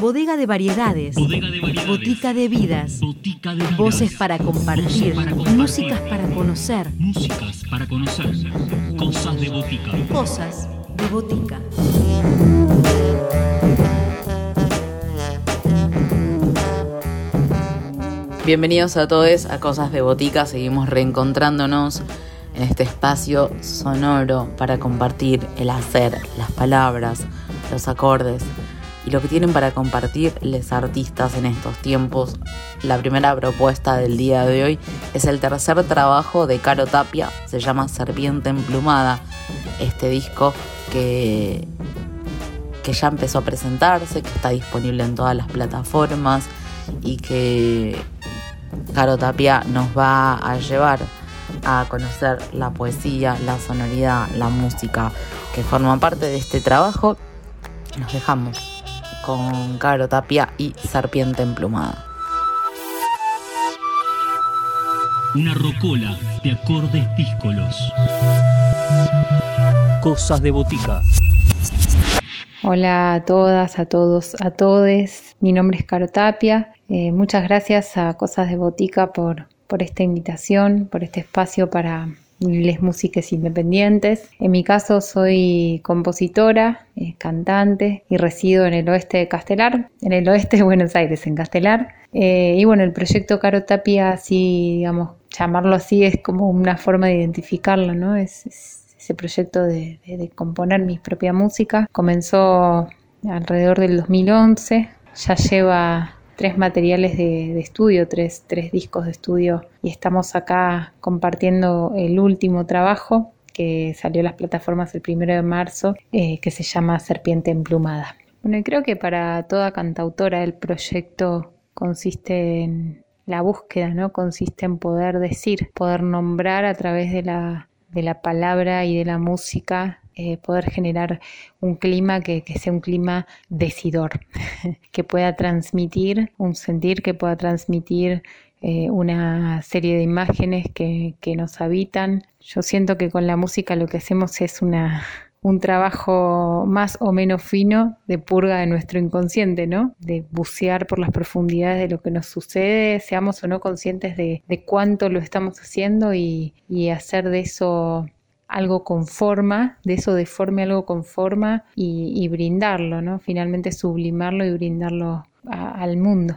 Bodega de variedades. Bodega de variedades. Botica de vidas. Botica de vidas. Voces para compartir. Voces para compartir. Músicas para conocer. Músicas para conocer. Cosas de botica. Cosas de botica. Bienvenidos a todos a Cosas de Botica. Seguimos reencontrándonos en este espacio sonoro para compartir el hacer, las palabras, los acordes y lo que tienen para compartir los artistas en estos tiempos. La primera propuesta del día de hoy es el tercer trabajo de Caro Tapia, se llama Serpiente Emplumada. Este disco que, que ya empezó a presentarse, que está disponible en todas las plataformas y que Caro Tapia nos va a llevar a conocer la poesía, la sonoridad, la música que forman parte de este trabajo. Nos dejamos con Caro Tapia y Serpiente Emplumada. Una rocola de acordes díscolos. Cosas de botica. Hola a todas, a todos, a todes. Mi nombre es Caro Tapia. Eh, muchas gracias a Cosas de Botica por, por esta invitación, por este espacio para les músicas independientes. En mi caso soy compositora, eh, cantante y resido en el oeste de Castelar, en el oeste de Buenos Aires, en Castelar. Eh, y bueno, el proyecto Caro Tapia, así, digamos, llamarlo así es como una forma de identificarlo, ¿no? Es, es ese proyecto de, de, componer mi propia música. Comenzó alrededor del 2011, ya lleva tres materiales de, estudio, tres, tres, discos de estudio y estamos acá compartiendo el último trabajo que salió a las plataformas el primero de marzo, eh, que se llama Serpiente Emplumada. Bueno, y creo que para toda cantautora el proyecto consiste en la búsqueda, ¿no? Consiste en poder decir, poder nombrar a través de la, de la palabra y de la música eh, poder generar un clima que, que, sea un clima decidor, que pueda transmitir un sentir, que pueda transmitir eh, una serie de imágenes que, que, nos habitan. Yo siento que con la música lo que hacemos es una, un trabajo más o menos fino de purga de nuestro inconsciente, ¿no? De bucear por las profundidades de lo que nos sucede, seamos o no conscientes de, de cuánto lo estamos haciendo y, y hacer de eso algo con forma, de eso deforme algo con forma y, y brindarlo, ¿no? Finalmente sublimarlo y brindarlo al mundo.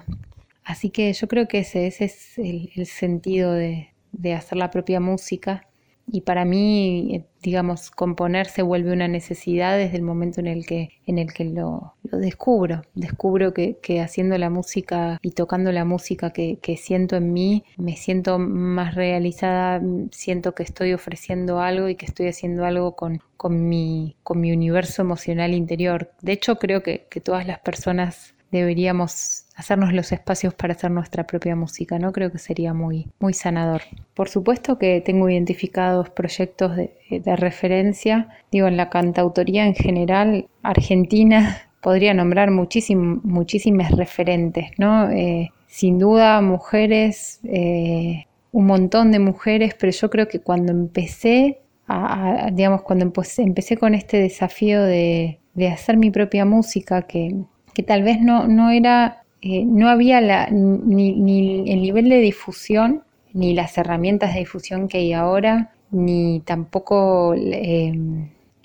Así que yo creo que ese, ese es el, el sentido de, hacer la propia música. Y para mí, digamos, componer se vuelve una necesidad desde el momento en el que, en el que lo, lo descubro. Descubro que, que, haciendo la música y tocando la música que, que, siento en mí, me siento más realizada, siento que estoy ofreciendo algo y que estoy haciendo algo con, con, mi, con mi universo emocional interior. De hecho, creo que, que todas las personas deberíamos hacernos los espacios para hacer nuestra propia música, ¿no? Creo que sería muy, muy sanador. Por supuesto que tengo identificados proyectos de, referencia, digo, en la cantautoría en general, Argentina podría nombrar muchísim, muchísimas referentes, ¿no? Eh, sin duda, mujeres, eh, un montón de mujeres, pero yo creo que cuando empecé, a, digamos, cuando empecé, empecé, con este desafío de, de hacer mi propia música, que, que tal vez no, no era eh, no había la, ni, ni, el nivel de difusión, ni las herramientas de difusión que hay ahora, ni tampoco eh,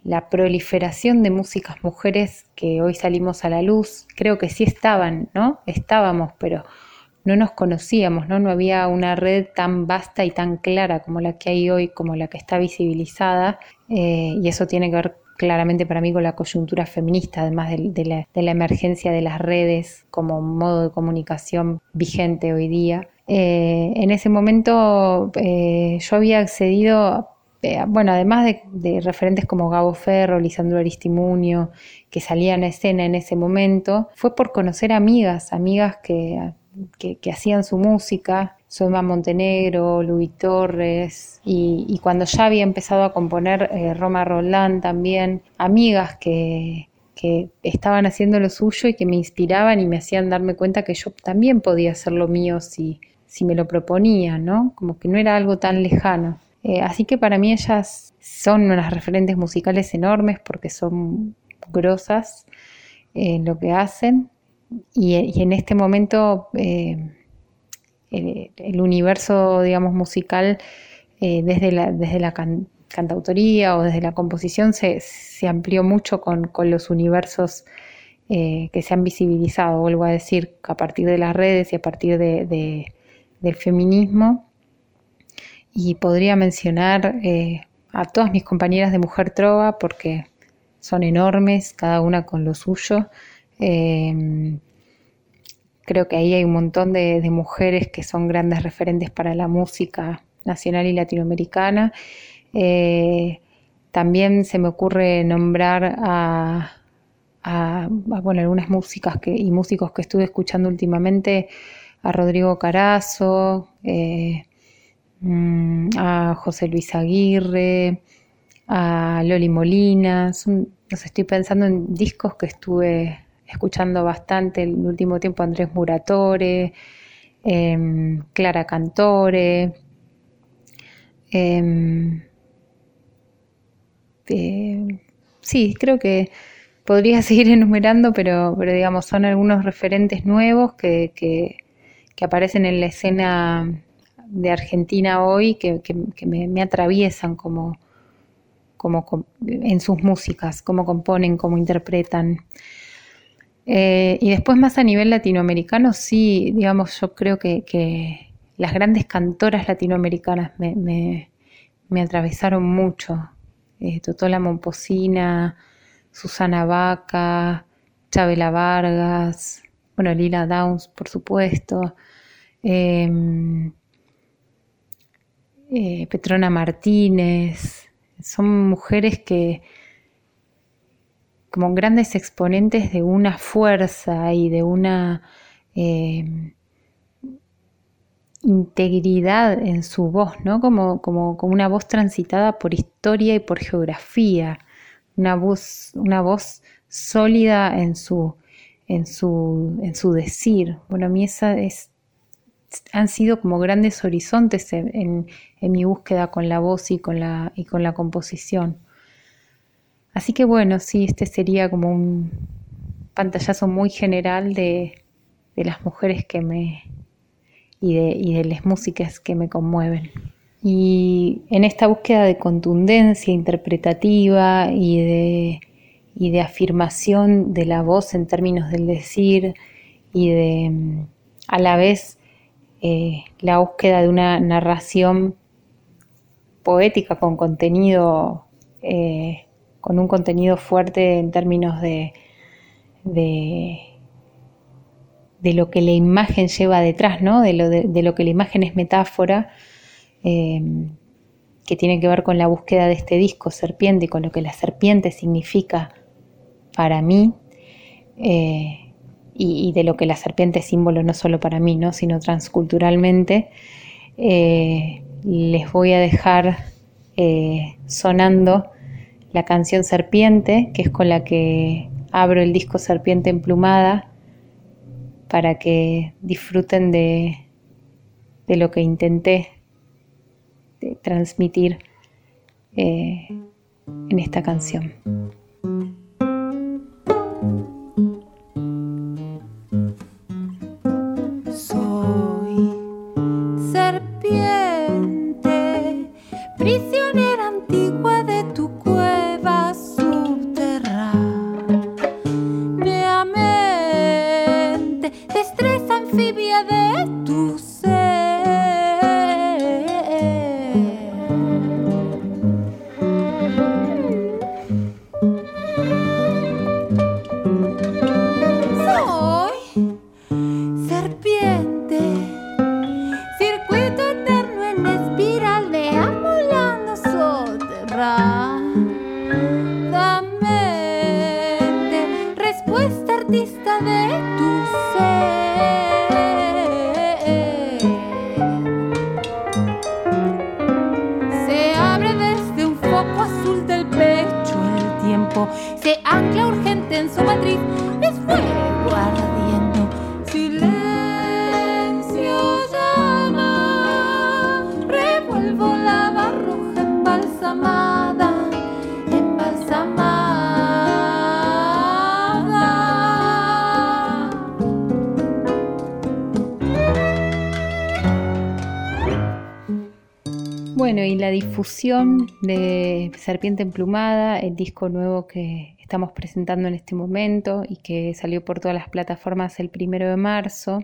la proliferación de músicas mujeres que hoy salimos a la luz. Creo que sí estaban, ¿no? Estábamos, pero no nos conocíamos, ¿no? No había una red tan vasta y tan clara como la que hay hoy, como la que está visibilizada, eh, y eso tiene que ver claramente para mí con la coyuntura feminista, además de, la, emergencia de las redes como modo de comunicación vigente hoy día. Eh, en ese momento eh, yo había accedido, eh, bueno, además de, referentes como Gabo Ferro, Lisandro Aristimunio, que salían a escena en ese momento, fue por conocer amigas, amigas que hacían su música, Soyma Montenegro, Luis Torres, y, cuando ya había empezado a componer eh, Roma Roland también, amigas que, que, estaban haciendo lo suyo y que me inspiraban y me hacían darme cuenta que yo también podía hacer lo mío si, si me lo proponía, ¿no? Como que no era algo tan lejano. Eh, así que para mí ellas son unas referentes musicales enormes porque son grosas en lo que hacen y, en este momento eh, el, universo, digamos, musical eh, desde la, desde la cantautoría o desde la composición se, amplió mucho con, los universos eh, que se han visibilizado, vuelvo a decir, a partir de las redes y a partir de, del feminismo. Y podría mencionar a todas mis compañeras de Mujer Trova porque son enormes, cada una con lo suyo. Creo que ahí hay un montón de, mujeres que son grandes referentes para la música nacional y latinoamericana. Eh, también se me ocurre nombrar a, bueno, algunas músicas que, y músicos que estuve escuchando últimamente, a Rodrigo Carazo, eh, mm, a José Luis Aguirre, a Loli Molina. los estoy pensando en discos que estuve escuchando bastante el último tiempo Andrés Muratore, em, Clara Cantore. Em, sí, creo que podría seguir enumerando, pero, pero digamos, son algunos referentes nuevos que, que, aparecen en la escena de Argentina hoy que, me, atraviesan como, como, en sus músicas, cómo componen, cómo interpretan. Eh, y después más a nivel latinoamericano, sí, digamos, yo creo que, las grandes cantoras latinoamericanas me, atravesaron mucho. Eh, Totola Momposina, Susana Vaca, Chabela Vargas, bueno, Lila Downs, por supuesto, em, eh, Petrona Martínez, son mujeres que, como grandes exponentes de una fuerza y de una eh, integridad en su voz, ¿no? Como, como, una voz transitada por historia y por geografía, una voz, una voz sólida en su, en su, en su decir. Bueno, a mí esa es, han sido como grandes horizontes en, en mi búsqueda con la voz y con la, y con la composición. Así que bueno, sí, este sería como un pantallazo muy general de, las mujeres que me y de, y de las músicas que me conmueven. Y en esta búsqueda de contundencia interpretativa y de, y de afirmación de la voz en términos del decir y de a la vez eh, la búsqueda de una narración poética con contenido eh, con un contenido fuerte en términos de, de, lo que la imagen lleva detrás, ¿no? de, lo, de, lo que la imagen es metáfora, em, que tiene que ver con la búsqueda de este disco serpiente y con lo que la serpiente significa para mí. Eh, y, de lo que la serpiente es símbolo no solo para mí, ¿no? sino transculturalmente, eh, les voy a dejar eh, sonando la canción Serpiente, que es con la que abro el disco Serpiente Emplumada, para que disfruten de, de lo que intenté transmitir eh, en esta canción. Difusión de Serpiente Emplumada, el disco nuevo que estamos presentando en este momento y que salió por todas las plataformas el primero de marzo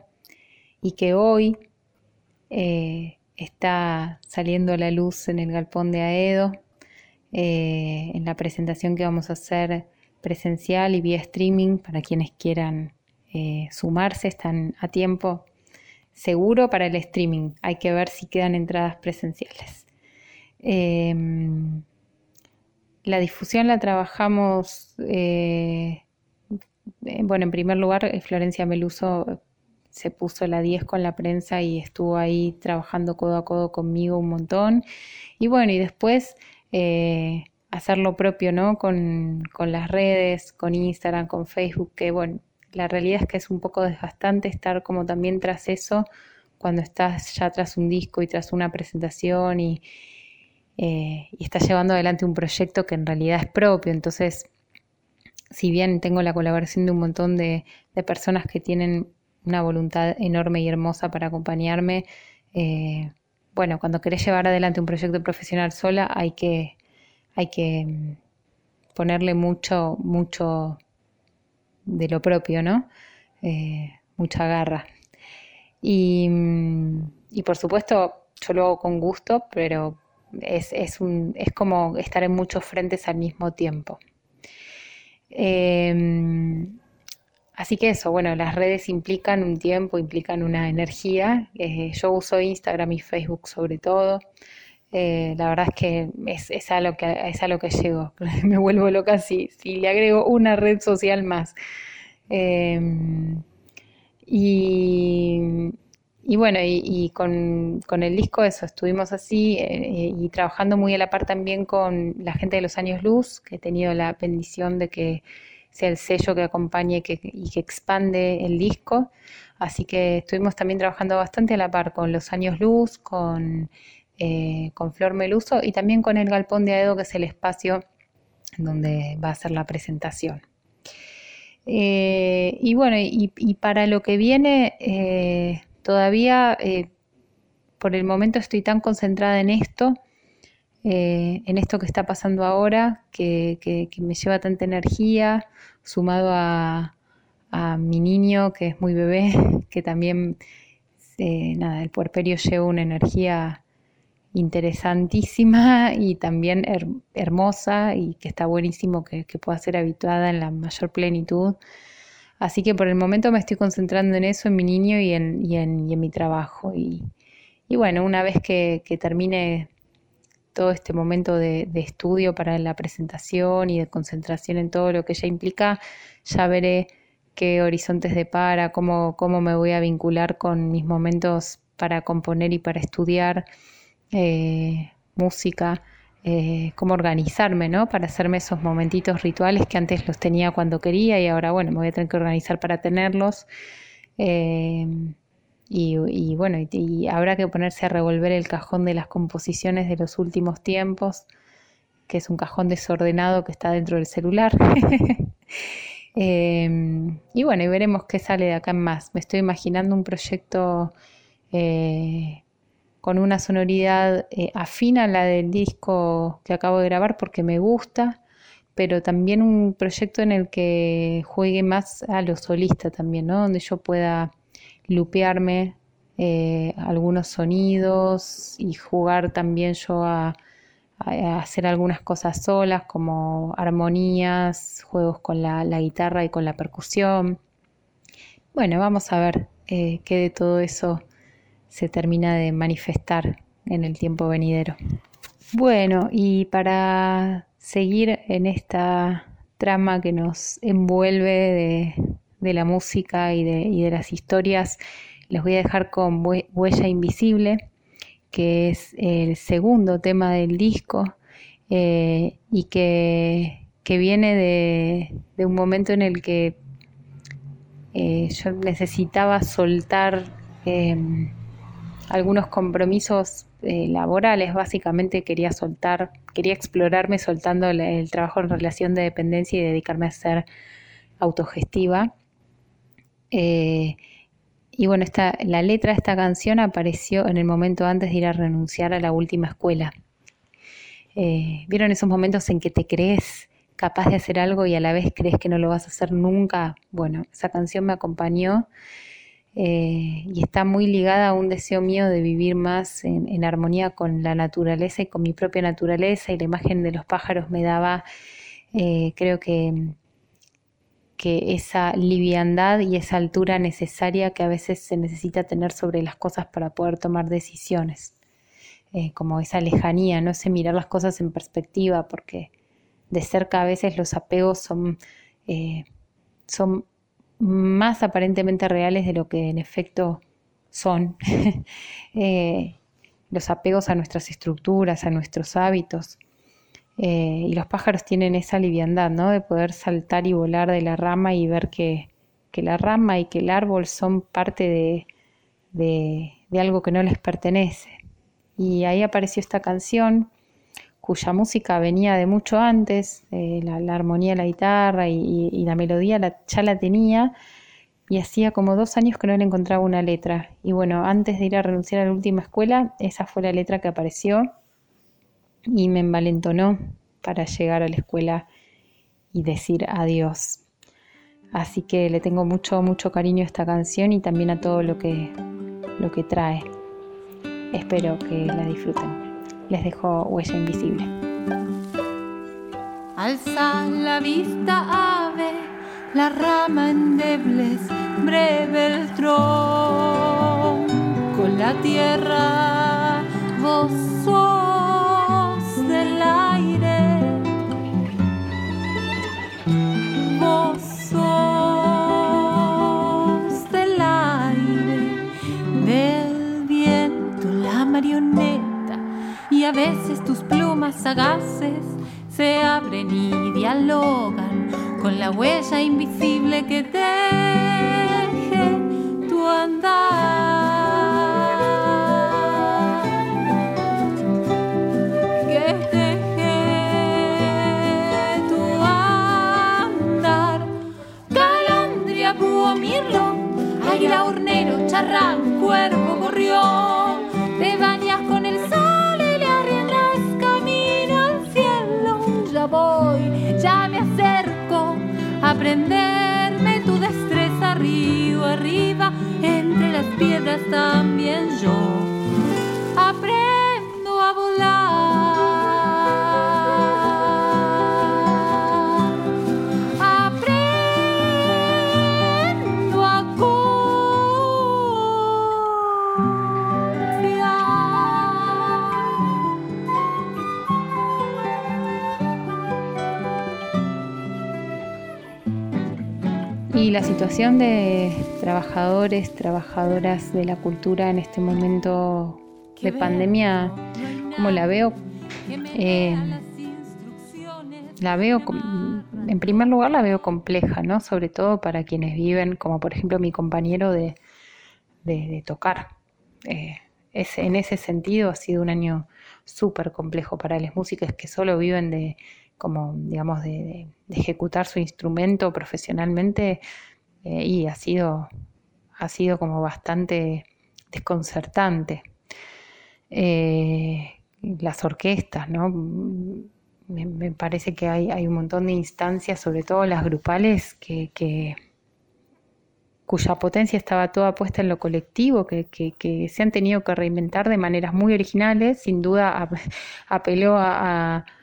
y que hoy eh, está saliendo a la luz en el galpón de Aedo, eh, en la presentación que vamos a hacer presencial y vía streaming para quienes quieran eh, sumarse, están a tiempo seguro para el streaming. Hay que ver si quedan entradas presenciales. Em, la difusión la trabajamos, eh, bueno, en primer lugar, Florencia Meluso se puso la 10 con la prensa y estuvo ahí trabajando codo a codo conmigo un montón. Y bueno, y después eh, hacer lo propio, ¿no? Con, con, las redes, con Instagram, con Facebook, que bueno, la realidad es que es un poco desgastante estar como también tras eso cuando estás ya tras un disco y tras una presentación y, eh, y estás llevando adelante un proyecto que en realidad es propio. Entonces, si bien tengo la colaboración de un montón de, personas que tienen una voluntad enorme y hermosa para acompañarme, eh, bueno, cuando querés llevar adelante un proyecto profesional sola hay que, hay que mm, ponerle mucho, mucho de lo propio, ¿no? Eh, mucha garra. Y, mm, y, por supuesto, yo lo hago con gusto, pero es, es, un, es como estar en muchos frentes al mismo tiempo. Em, así que eso, bueno, las redes implican un tiempo, implican una energía. Eh, yo uso Instagram y Facebook sobre todo. Eh, la verdad es que es, es, a lo que es lo que llego. Me vuelvo loca si, si le agrego una red social más. Em, y, y, bueno, y, con, con, el disco eso, estuvimos así eh, y trabajando muy a la par también con la gente de los años luz, que he tenido la bendición de que sea el sello que acompañe y que expande el disco. Así que estuvimos también trabajando bastante a la par con los años luz, con eh, con Flor Meluso y también con el Galpón de Aedo, que es el espacio donde va a ser la presentación. Eh, y bueno, y, para lo que viene, eh, todavía por el momento estoy tan concentrada en esto, en esto que está pasando ahora, que, me lleva tanta energía, sumado a, mi niño, que es muy bebé, que también, nada, el puerperio lleva una energía interesantísima y también hermosa y que está buenísimo que, pueda ser habituada en la mayor plenitud. Así que por el momento me estoy concentrando en eso, en mi niño y en, y en, mi trabajo. Y, bueno, una vez que, termine todo este momento de, estudio para la presentación y de concentración en todo lo que ella implica, ya veré qué horizontes depara, cómo, cómo me voy a vincular con mis momentos para componer y para estudiar eh, música, eh, cómo organizarme, ¿no? Para hacerme esos momentitos rituales que antes los tenía cuando quería y ahora, bueno, me voy a tener que organizar para tenerlos. Eh, y, bueno, y, habrá que ponerse a revolver el cajón de las composiciones de los últimos tiempos, que es un cajón desordenado que está dentro del celular. y bueno, y veremos qué sale de acá en más. Me estoy imaginando un proyecto con una sonoridad eh, afina a la del disco que acabo de grabar porque me gusta, pero también un proyecto en el que juegue más a lo solista también, ¿no? Donde yo pueda lupearme eh, algunos sonidos y jugar también yo a, hacer algunas cosas solas como armonías, juegos con la, guitarra y con la percusión. Bueno, vamos a ver eh, qué de todo eso se termina de manifestar en el tiempo venidero. Bueno, y para seguir en esta trama que nos envuelve de, la música y de, las historias, les voy a dejar con Huella Invisible, que es el segundo tema del disco eh, y que, viene de, un momento en el que eh, yo necesitaba soltar em, algunos compromisos eh, laborales, básicamente quería soltar, quería explorarme soltando el, trabajo en relación de dependencia y dedicarme a ser autogestiva. Eh, y bueno, esta, la letra de esta canción apareció en el momento antes de ir a renunciar a la última escuela. Eh, ¿Vieron esos momentos en que te crees capaz de hacer algo y a la vez crees que no lo vas a hacer nunca? Bueno, esa canción me acompañó eh, y está muy ligada a un deseo mío de vivir más en, armonía con la naturaleza y con mi propia naturaleza y la imagen de los pájaros me daba, eh, creo que, que esa liviandad y esa altura necesaria que a veces se necesita tener sobre las cosas para poder tomar decisiones. Eh, como esa lejanía, no sé mirar las cosas en perspectiva, porque de cerca a veces los apegos son, son más aparentemente reales de lo que en efecto son. Eh, los apegos a nuestras estructuras, a nuestros hábitos. y los pájaros tienen esa liviandad, ¿no? De poder saltar y volar de la rama y ver que, que la rama y que el árbol son parte de, de algo que no les pertenece y ahí apareció esta canción cuya música venía de mucho antes, eh, la, armonía de la guitarra y, la melodía ya la tenía y hacía como dos años que no le encontraba una letra. Y bueno, antes de ir a renunciar a la última escuela, esa fue la letra que apareció y me envalentonó para llegar a la escuela y decir adiós. Así que le tengo mucho, mucho cariño a esta canción y también a todo lo que, lo que trae. Espero que la disfruten. Les dejo Huella Invisible. Alza la vista, ave, la rama endebles, breve el tronco, la tierra, vos sos a veces tus plumas sagaces se abren y dialogan con la huella invisible que teje tu andar. Que teje tu andar. Calandria, búho, mirlo, águila, hornero, charrán, cuervo, gorrión te bañas a prenderme tu destreza río arriba, entre las piedras también yo Y la situación de trabajadores, trabajadoras de la cultura en este momento de pandemia, como la veo, eh, la veo, en primer lugar la veo compleja, ¿no? Sobre todo para quienes viven, como por ejemplo mi compañero de, tocar. Eh, en ese sentido ha sido un año súper complejo para las músicas que solo viven de como digamos de, ejecutar su instrumento profesionalmente eh, y ha sido ha sido como bastante desconcertante. Eh, las orquestas no me, parece que hay, hay, un montón de instancias sobre todo las grupales que, cuya potencia estaba toda puesta en lo colectivo, que, se han tenido que reinventar de maneras muy originales, sin duda apeló a a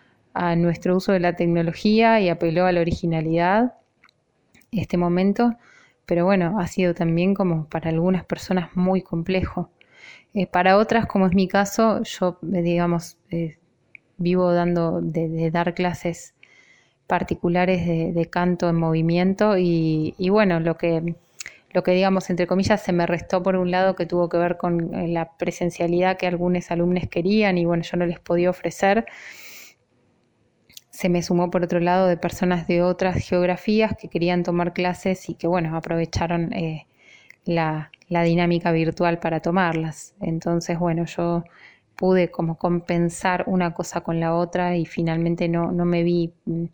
nuestro uso de la tecnología y apeló a la originalidad este momento, pero bueno, ha sido también como para algunas personas muy complejo. Eh, para otras, como es mi caso, yo, eh, digamos, eh, vivo dando, de, dar clases particulares de, canto en movimiento y, y, bueno, lo que, lo que digamos, entre comillas, se me restó por un lado que tuvo que ver con la presencialidad que algunos alumnos querían y bueno, yo no les podía ofrecer se me sumó por otro lado de personas de otras geografías que querían tomar clases y que bueno, aprovecharon eh, la, dinámica virtual para tomarlas. Entonces, bueno, yo pude como compensar una cosa con la otra y finalmente no, no me vi mm,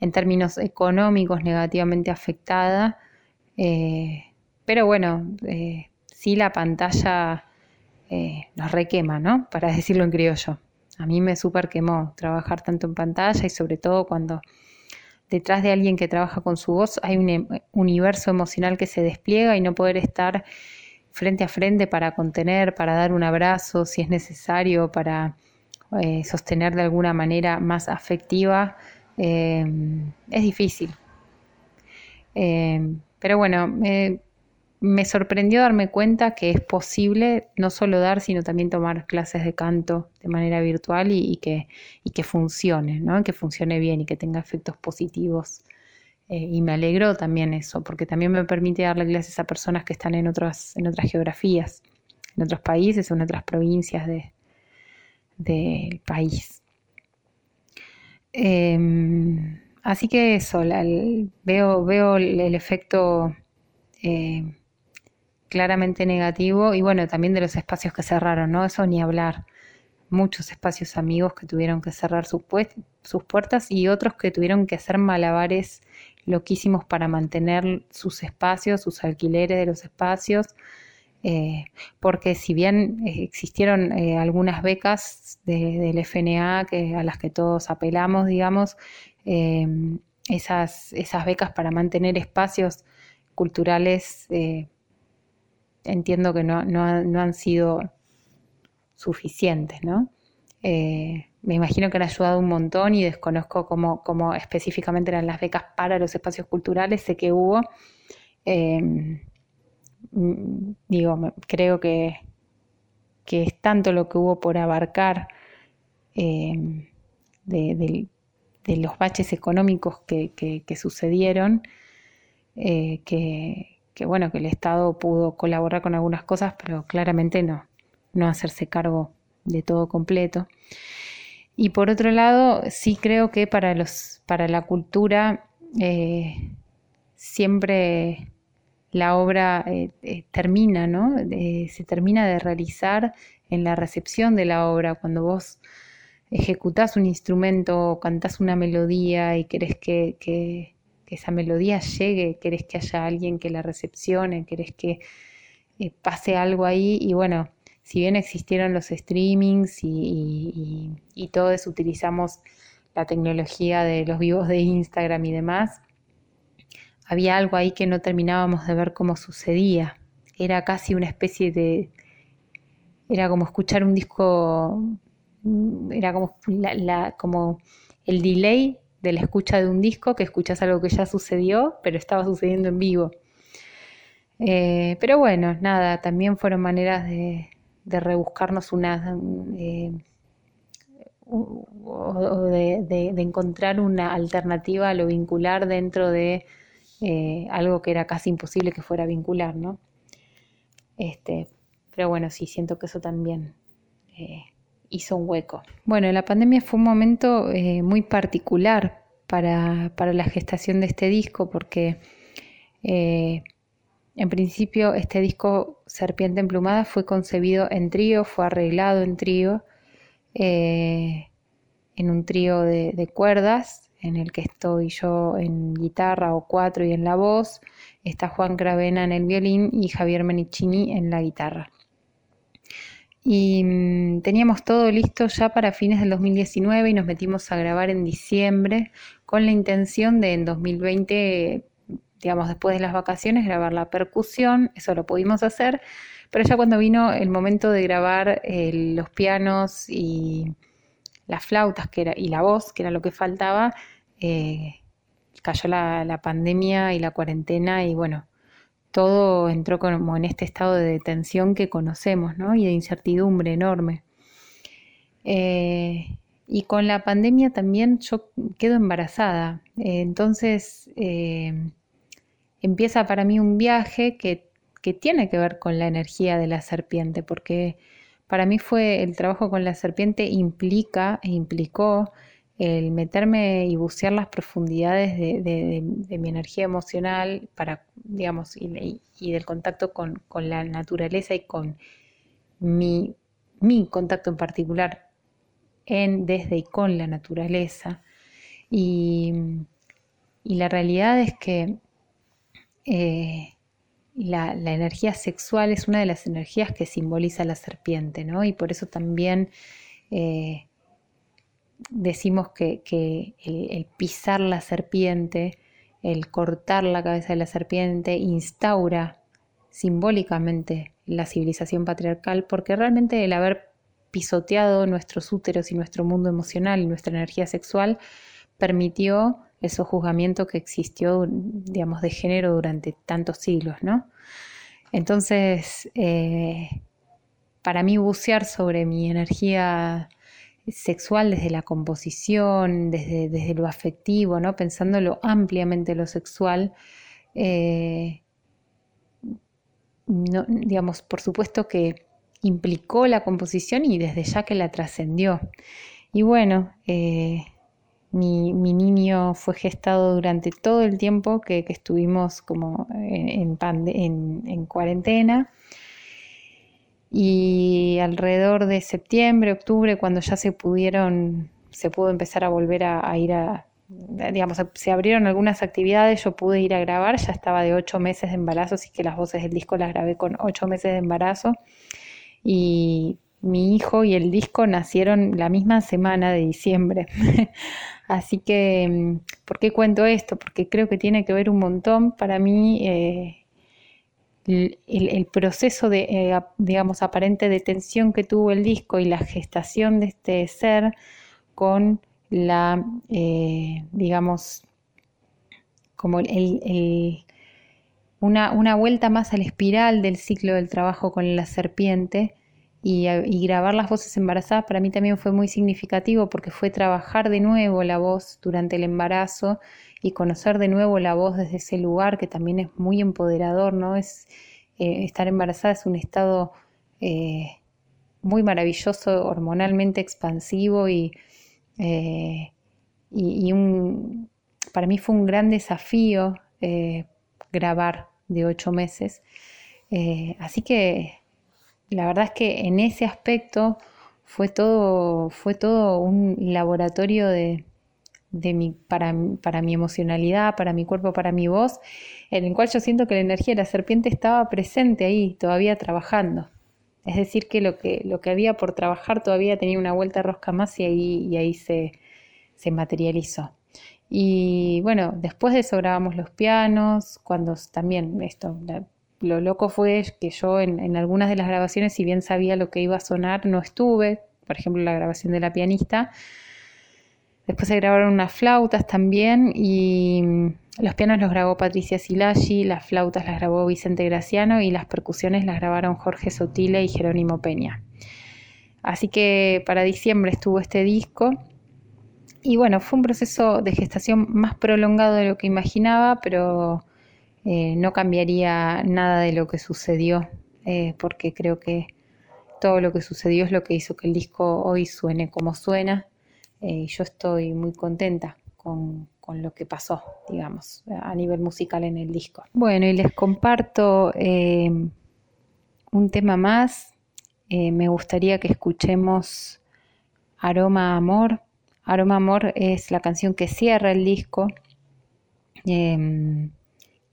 en términos económicos negativamente afectada. Eh, pero bueno, eh, sí la pantalla eh, nos requema, ¿no? Para decirlo en criollo. A mí me súper quemó trabajar tanto en pantalla y sobre todo cuando detrás de alguien que trabaja con su voz hay un em, universo emocional que se despliega y no poder estar frente a frente para contener, para dar un abrazo si es necesario, para eh, sostener de alguna manera más afectiva, eh, es difícil. Eh, pero bueno, me sorprendió darme cuenta que es posible no solo dar, sino también tomar clases de canto de manera virtual y, que, que, funcione, ¿no? que funcione bien y que tenga efectos positivos. Eh, y me alegró también eso, porque también me permite darle clases a personas que están en otras, en otras geografías, en otros países o en otras provincias del país. Em, así que eso, veo, veo el, efecto eh, claramente negativo y bueno, también de los espacios que cerraron, ¿no? Eso ni hablar. Muchos espacios amigos que tuvieron que cerrar sus, puertas y otros que tuvieron que hacer malabares loquísimos para mantener sus espacios, sus alquileres de los espacios. Eh, porque si bien eh, existieron eh, algunas becas del FNA que, a las que todos apelamos, digamos, esas, esas becas para mantener espacios culturales entiendo que no, han sido suficientes, ¿no? Eh, me imagino que han ayudado un montón y desconozco cómo, específicamente eran las becas para los espacios culturales, sé que hubo. Em, digo, creo que, que, es tanto lo que hubo por abarcar em, de, los baches económicos que, sucedieron, eh, que, que bueno, que el Estado pudo colaborar con algunas cosas, pero claramente no, no hacerse cargo de todo completo. Y por otro lado, sí creo que para, los, para la cultura eh, siempre la obra eh, eh, termina, ¿no? se termina de realizar en la recepción de la obra, cuando vos ejecutás un instrumento, cantás una melodía y querés que esa melodía llegue, querés que haya alguien que la recepcione, querés que eh, pase algo ahí y bueno, si bien existieron los streamings y, todos utilizamos la tecnología de los vivos de Instagram y demás, había algo ahí que no terminábamos de ver cómo sucedía. Era casi una especie de... Era como escuchar un disco... Era como el delay de la escucha de un disco, que escuchas algo que ya sucedió, pero estaba sucediendo en vivo. Eh, pero bueno, nada, también fueron maneras de, rebuscarnos una... Eh, o de, encontrar una alternativa a lo vincular dentro de eh, algo que era casi imposible que fuera vincular, ¿no? Este, pero bueno, sí, siento que eso también hizo un hueco. Bueno, la pandemia fue un momento eh, muy particular para, la gestación de este disco porque eh, en principio este disco Serpiente Emplumada fue concebido en trío, fue arreglado en trío, eh, en un trío de, de, cuerdas en el que estoy yo en guitarra o cuatro y en la voz, está Juan Cravena en el violín y Javier Menichini en la guitarra y mm, teníamos todo listo ya para fines del 2019 y nos metimos a grabar en diciembre con la intención de en 2020, digamos después de las vacaciones, grabar la percusión, eso lo pudimos hacer, pero ya cuando vino el momento de grabar eh, los pianos y las flautas que era, y la voz, que era lo que faltaba, eh, cayó la, la pandemia y la cuarentena y bueno, todo entró como en este estado de detención que conocemos, ¿no? Y de incertidumbre enorme. Eh, y con la pandemia también yo quedo embarazada. Eh, entonces eh, empieza para mí un viaje que, que, tiene que ver con la energía de la serpiente, porque para mí fue el trabajo con la serpiente implica e implicó el meterme y bucear las profundidades de, mi energía emocional para, digamos, y, del contacto con, la naturaleza y con mi, contacto en particular en, desde y con la naturaleza. Y, la realidad es que eh, la, energía sexual es una de las energías que simboliza la serpiente, ¿no? Y por eso también eh, decimos que, el, pisar la serpiente, el cortar la cabeza de la serpiente, instaura simbólicamente la civilización patriarcal, porque realmente el haber pisoteado nuestros úteros y nuestro mundo emocional y nuestra energía sexual permitió el sojuzgamiento que existió, digamos, de género durante tantos siglos, ¿no? Entonces, eh, para mí bucear sobre mi energía sexual desde la composición, desde, desde lo afectivo, ¿no? pensándolo ampliamente lo sexual, eh, digamos, por supuesto que implicó la composición y desde ya que la trascendió. Y bueno, eh, mi, niño fue gestado durante todo el tiempo que, estuvimos como en, en, cuarentena. Y alrededor de septiembre, octubre, cuando ya se pudieron, se pudo empezar a volver a, ir a, digamos, se abrieron algunas actividades, yo pude ir a grabar, ya estaba de ocho meses de embarazo, así que las voces del disco las grabé con ocho meses de embarazo. Y mi hijo y el disco nacieron la misma semana de diciembre. Así que, mm, ¿por qué cuento esto? Porque creo que tiene que ver un montón para mí eh, el, proceso de, eh, digamos, aparente detención que tuvo el disco y la gestación de este ser con la, eh, digamos, como el, una, una vuelta más a la espiral del ciclo del trabajo con la serpiente y, grabar las voces embarazadas para mí también fue muy significativo porque fue trabajar de nuevo la voz durante el embarazo y conocer de nuevo la voz desde ese lugar que también es muy empoderador, ¿no? Es, eh, estar embarazada es un estado eh, muy maravilloso, hormonalmente expansivo y, eh, y, un, para mí fue un gran desafío grabar de ocho meses. así que la verdad es que en ese aspecto fue todo, fue todo un laboratorio de, mi, para, para, mi emocionalidad, para mi cuerpo, para mi voz, en el cual yo siento que la energía de la serpiente estaba presente ahí, todavía trabajando. Es decir, que lo que, lo que había por trabajar todavía tenía una vuelta rosca más y ahí, y ahí se, se materializó. Y bueno, después de eso grabamos los pianos, cuando también esto, lo loco fue que yo en, algunas de las grabaciones, si bien sabía lo que iba a sonar, no estuve. Por ejemplo, la grabación de la pianista. Después se grabaron unas flautas también y mm, los pianos los grabó Patricia Silagi, las flautas las grabó Vicente Graciano y las percusiones las grabaron Jorge Sotile y Jerónimo Peña. Así que para diciembre estuvo este disco y bueno, fue un proceso de gestación más prolongado de lo que imaginaba, pero eh, no cambiaría nada de lo que sucedió, eh, porque creo que todo lo que sucedió es lo que hizo que el disco hoy suene como suena. Eh, y yo estoy muy contenta con, con, lo que pasó, digamos, a nivel musical en el disco. Bueno, y les comparto un tema más. me gustaría que escuchemos Aroma Amor. Aroma Amor es la canción que cierra el disco.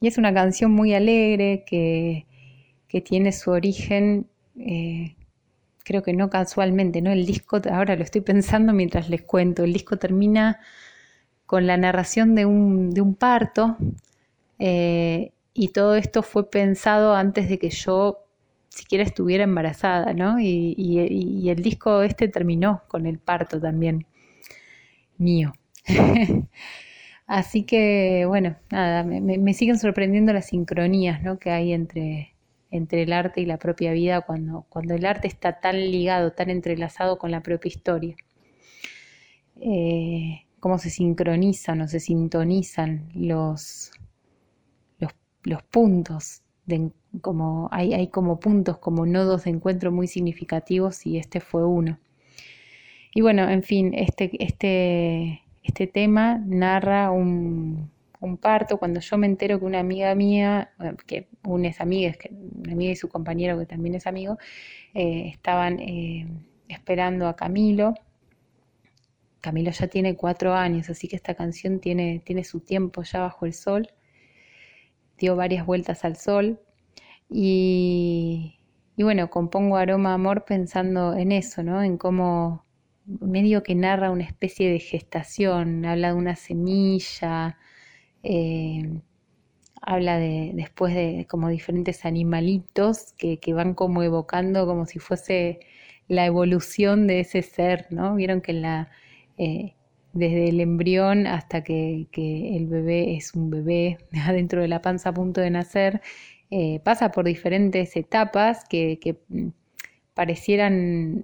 Y es una canción muy alegre que, tiene su origen, eh, creo que no casualmente, ¿no? El disco, ahora lo estoy pensando mientras les cuento, el disco termina con la narración de un, parto eh, y todo esto fue pensado antes de que yo siquiera estuviera embarazada, ¿no? Y, y el disco este terminó con el parto también mío. Así que, bueno, nada, me, siguen sorprendiendo las sincronías ¿no? que hay entre, entre el arte y la propia vida cuando, cuando el arte está tan ligado, tan entrelazado con la propia historia. Eh, cómo se sincronizan o se sintonizan los, los, puntos, como, hay, hay como puntos, como nodos de encuentro muy significativos y este fue uno. Y bueno, en fin, este, este, este tema narra un, parto. Cuando yo me entero que una amiga mía, que una es amiga, una amiga y su compañero que también es amigo, eh, estaban eh, esperando a Camilo. Camilo ya tiene cuatro años, así que esta canción tiene, tiene su tiempo ya bajo el sol. Dio varias vueltas al sol. Y, y bueno, compongo Aroma Amor pensando en eso, ¿no? En cómo medio que narra una especie de gestación, habla de una semilla, eh, habla de después de como diferentes animalitos que, van como evocando como si fuese la evolución de ese ser, ¿no? Vieron que la, eh, desde el embrión hasta que, el bebé es un bebé adentro de la panza a punto de nacer, eh, pasa por diferentes etapas que, mm, parecieran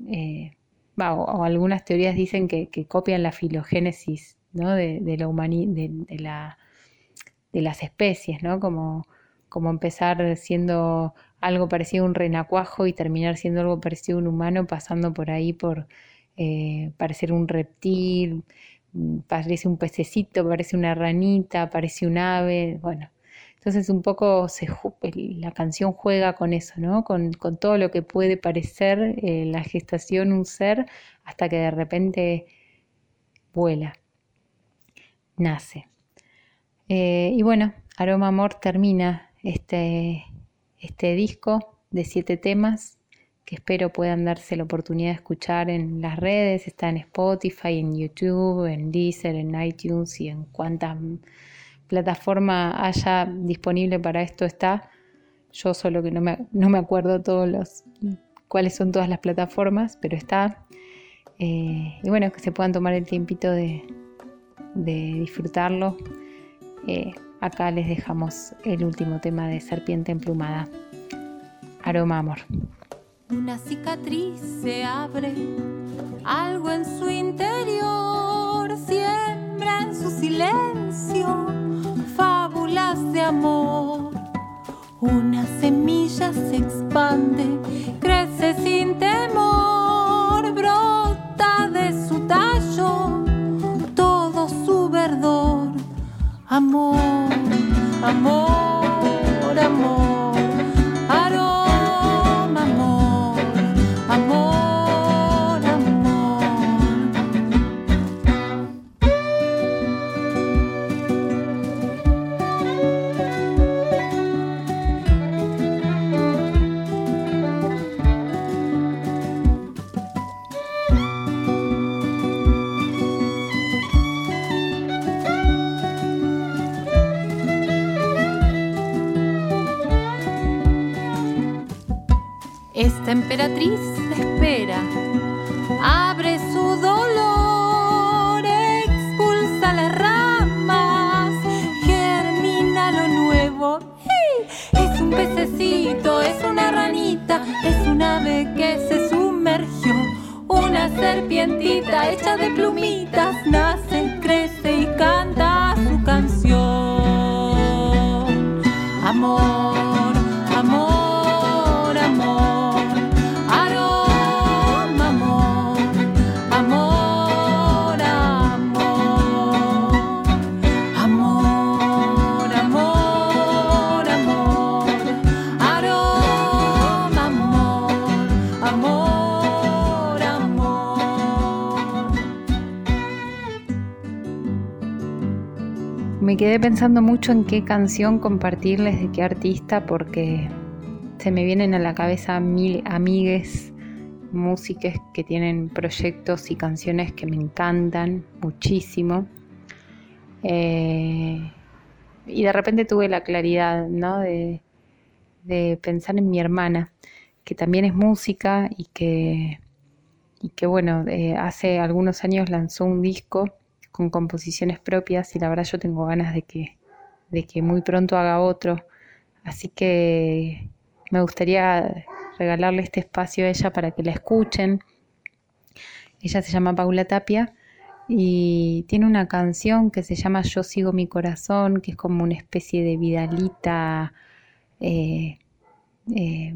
o, algunas teorías dicen que, copian la filogénesis de, la de, las especies, ¿no? Como, como empezar siendo algo parecido a un renacuajo y terminar siendo algo parecido a un humano, pasando por ahí por eh, parecer un reptil, mm, parece un pececito, parece una ranita, parece un ave, bueno, entonces un poco la canción juega con eso, ¿no? Con, todo lo que puede parecer eh, la gestación un ser hasta que de repente vuela, nace. Eh, y bueno, Aroma Amor termina este, este disco de siete temas que espero puedan darse la oportunidad de escuchar en las redes, está en Spotify, en YouTube, en Deezer, en iTunes y en cuantas plataforma haya disponible para esto está. Yo solo que no me, no me acuerdo todos los cuáles son todas las plataformas, pero está. Eh, y bueno, que se puedan tomar el tiempito de, disfrutarlo. Eh, acá les dejamos el último tema de Serpiente Emplumada. Aroma Amor. Una cicatriz se abre, algo en su interior siembra en su silencio de amor. Una semilla se expande, crece sin temor, brota de su tallo todo su verdor. Amor, amor, amor. Esta emperatriz espera, abre su dolor, expulsa las ramas, germina lo nuevo. Es un pececito, es una ranita, es un ave que se sumergió, una serpientita hecha de plumitas, nace, Me quedé pensando mucho en qué canción compartirles de qué artista porque se me vienen a la cabeza mil amigues, músicas que tienen proyectos y canciones que me encantan muchísimo. Eh, y de repente tuve la claridad ¿no? de, pensar en mi hermana, que también es música y que, y que bueno, eh, hace algunos años lanzó un disco con composiciones propias y la verdad yo tengo ganas de que, de que muy pronto haga otro. Así que me gustaría regalarle este espacio a ella para que la escuchen. Ella se llama Paula Tapia y tiene una canción que se llama Yo sigo mi corazón, que es como una especie de vidalita, eh, eh,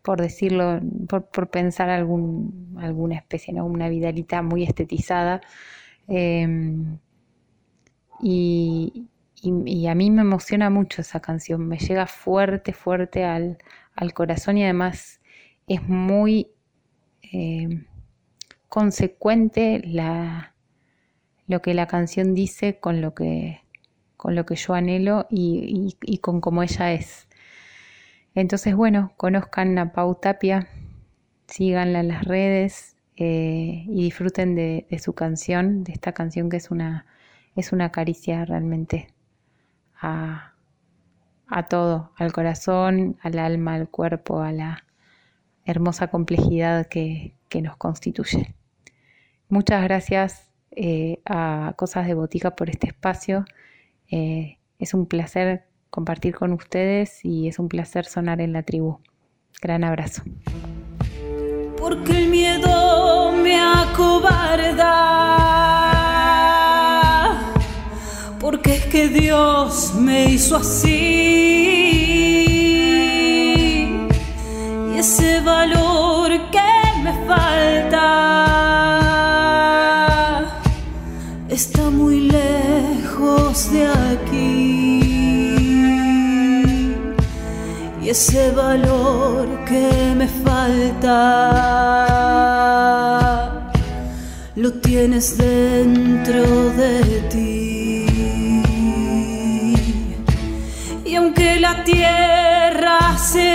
por decirlo, por, pensar algún, alguna especie, ¿no? una vidalita muy estetizada Em, y, a mí me emociona mucho esa canción, me llega fuerte, fuerte al, corazón y además es muy em, consecuente la, lo que la canción dice con lo que, con lo que yo anhelo y, con cómo ella es. Entonces, bueno, conozcan a Pau Tapia, síganla en las redes eh, y disfruten de, su canción, de esta canción que es una, es una caricia realmente a, todo, al corazón, al alma, al cuerpo, a la hermosa complejidad que, nos constituye. Muchas gracias eh, a Cosas de Botica por este espacio. Eh, es un placer compartir con ustedes y es un placer sonar en la tribu. Gran abrazo. Porque el miedo me acobarda. Porque es que Dios me hizo así. Y ese valor que me falta está muy lejos de aquí. ese valor que me falta lo tienes dentro de ti. Y aunque la tierra se